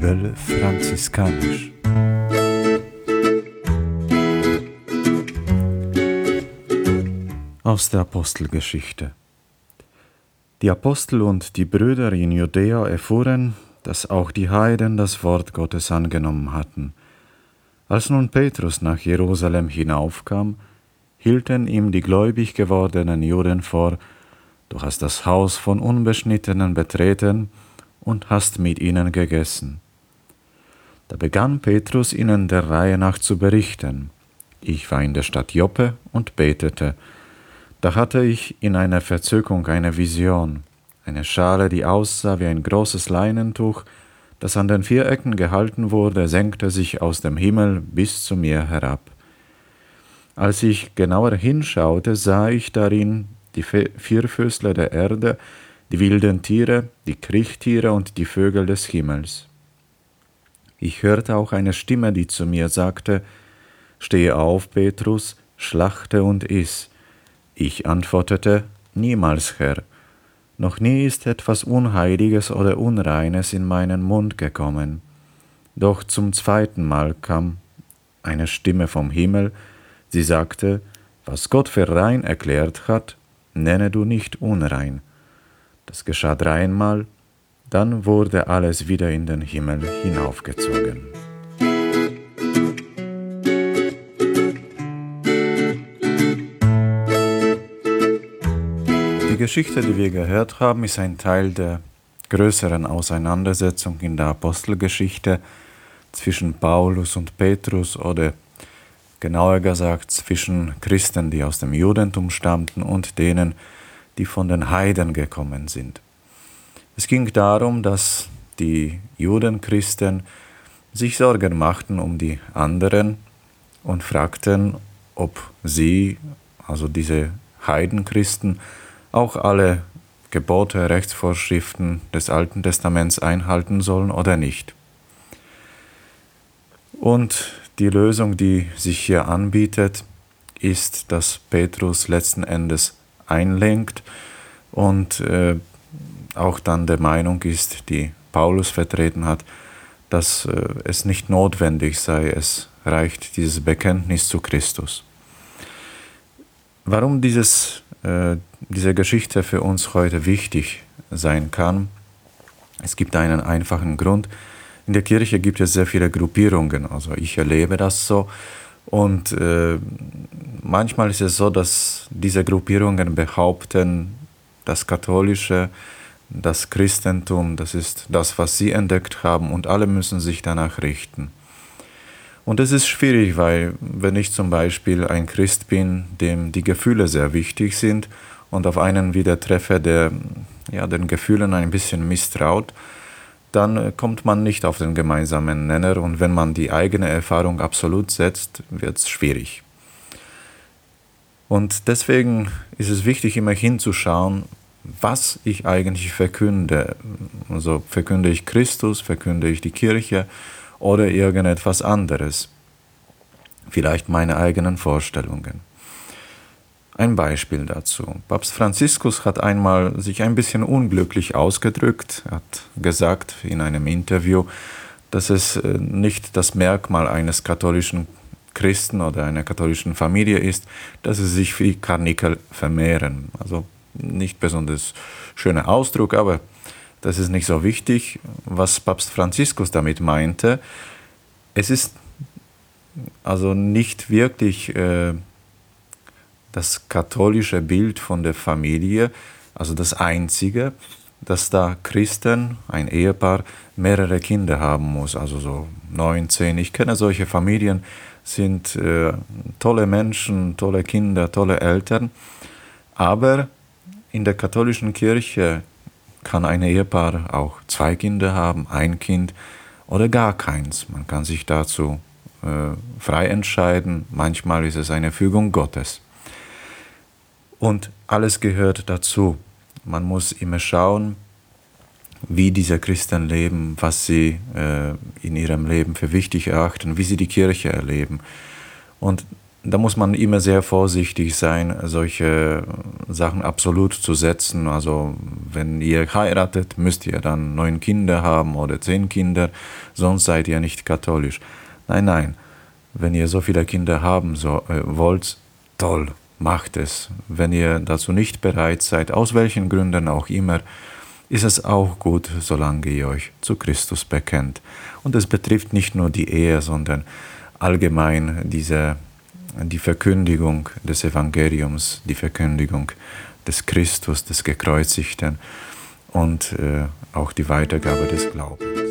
Bibel franziskanisch. Aus der Apostelgeschichte. Die Apostel und die Brüder in Judäa erfuhren, dass auch die Heiden das Wort Gottes angenommen hatten. Als nun Petrus nach Jerusalem hinaufkam, hielten ihm die gläubig gewordenen Juden vor, Du hast das Haus von Unbeschnittenen betreten und hast mit ihnen gegessen. Da begann Petrus ihnen der Reihe nach zu berichten. Ich war in der Stadt Joppe und betete. Da hatte ich in einer Verzückung eine Vision, eine Schale, die aussah wie ein großes Leinentuch, das an den vier Ecken gehalten wurde, senkte sich aus dem Himmel bis zu mir herab. Als ich genauer hinschaute, sah ich darin die Vierfüßler der Erde, die wilden Tiere, die Kriechtiere und die Vögel des Himmels. Ich hörte auch eine Stimme, die zu mir sagte, Stehe auf, Petrus, schlachte und iss. Ich antwortete, Niemals, Herr. Noch nie ist etwas Unheiliges oder Unreines in meinen Mund gekommen. Doch zum zweiten Mal kam eine Stimme vom Himmel, sie sagte, Was Gott für rein erklärt hat, nenne du nicht unrein. Das geschah dreimal, dann wurde alles wieder in den Himmel hinaufgezogen. Die Geschichte, die wir gehört haben, ist ein Teil der größeren Auseinandersetzung in der Apostelgeschichte zwischen Paulus und Petrus oder genauer gesagt zwischen Christen, die aus dem Judentum stammten, und denen, die von den Heiden gekommen sind. Es ging darum, dass die Judenchristen sich Sorgen machten um die anderen und fragten, ob sie, also diese Heidenchristen, auch alle Gebote, Rechtsvorschriften des Alten Testaments einhalten sollen oder nicht. Und die Lösung, die sich hier anbietet, ist, dass Petrus letzten Endes einlenkt und äh, auch dann der Meinung ist, die Paulus vertreten hat, dass äh, es nicht notwendig sei, es reicht dieses Bekenntnis zu Christus. Warum dieses, äh, diese Geschichte für uns heute wichtig sein kann, es gibt einen einfachen Grund, in der Kirche gibt es sehr viele Gruppierungen, also ich erlebe das so. Und äh, manchmal ist es so, dass diese Gruppierungen behaupten, das Katholische, das Christentum, das ist das, was sie entdeckt haben und alle müssen sich danach richten. Und es ist schwierig, weil wenn ich zum Beispiel ein Christ bin, dem die Gefühle sehr wichtig sind und auf einen wieder treffe, der ja, den Gefühlen ein bisschen misstraut, dann kommt man nicht auf den gemeinsamen Nenner und wenn man die eigene Erfahrung absolut setzt, wird es schwierig. Und deswegen ist es wichtig, immer hinzuschauen, was ich eigentlich verkünde. Also verkünde ich Christus, verkünde ich die Kirche oder irgendetwas anderes. Vielleicht meine eigenen Vorstellungen. Ein Beispiel dazu. Papst Franziskus hat einmal sich ein bisschen unglücklich ausgedrückt. Hat gesagt in einem Interview, dass es äh, nicht das Merkmal eines katholischen Christen oder einer katholischen Familie ist, dass sie sich wie Karnickel vermehren. Also nicht besonders schöner Ausdruck, aber das ist nicht so wichtig. Was Papst Franziskus damit meinte, es ist also nicht wirklich äh, das katholische Bild von der Familie, also das einzige, dass da Christen, ein Ehepaar, mehrere Kinder haben muss, also so neun, zehn. Ich kenne solche Familien, sind äh, tolle Menschen, tolle Kinder, tolle Eltern, aber in der katholischen Kirche kann ein Ehepaar auch zwei Kinder haben, ein Kind oder gar keins. Man kann sich dazu äh, frei entscheiden. Manchmal ist es eine Fügung Gottes. Und alles gehört dazu. Man muss immer schauen, wie diese Christen leben, was sie äh, in ihrem Leben für wichtig erachten, wie sie die Kirche erleben. Und da muss man immer sehr vorsichtig sein, solche Sachen absolut zu setzen. Also wenn ihr heiratet, müsst ihr dann neun Kinder haben oder zehn Kinder, sonst seid ihr nicht katholisch. Nein, nein. Wenn ihr so viele Kinder haben so, äh, wollt, toll, macht es. Wenn ihr dazu nicht bereit seid, aus welchen Gründen auch immer, ist es auch gut, solange ihr euch zu Christus bekennt. Und es betrifft nicht nur die Ehe, sondern allgemein diese, die Verkündigung des Evangeliums, die Verkündigung des Christus, des Gekreuzigten und äh, auch die Weitergabe des Glaubens.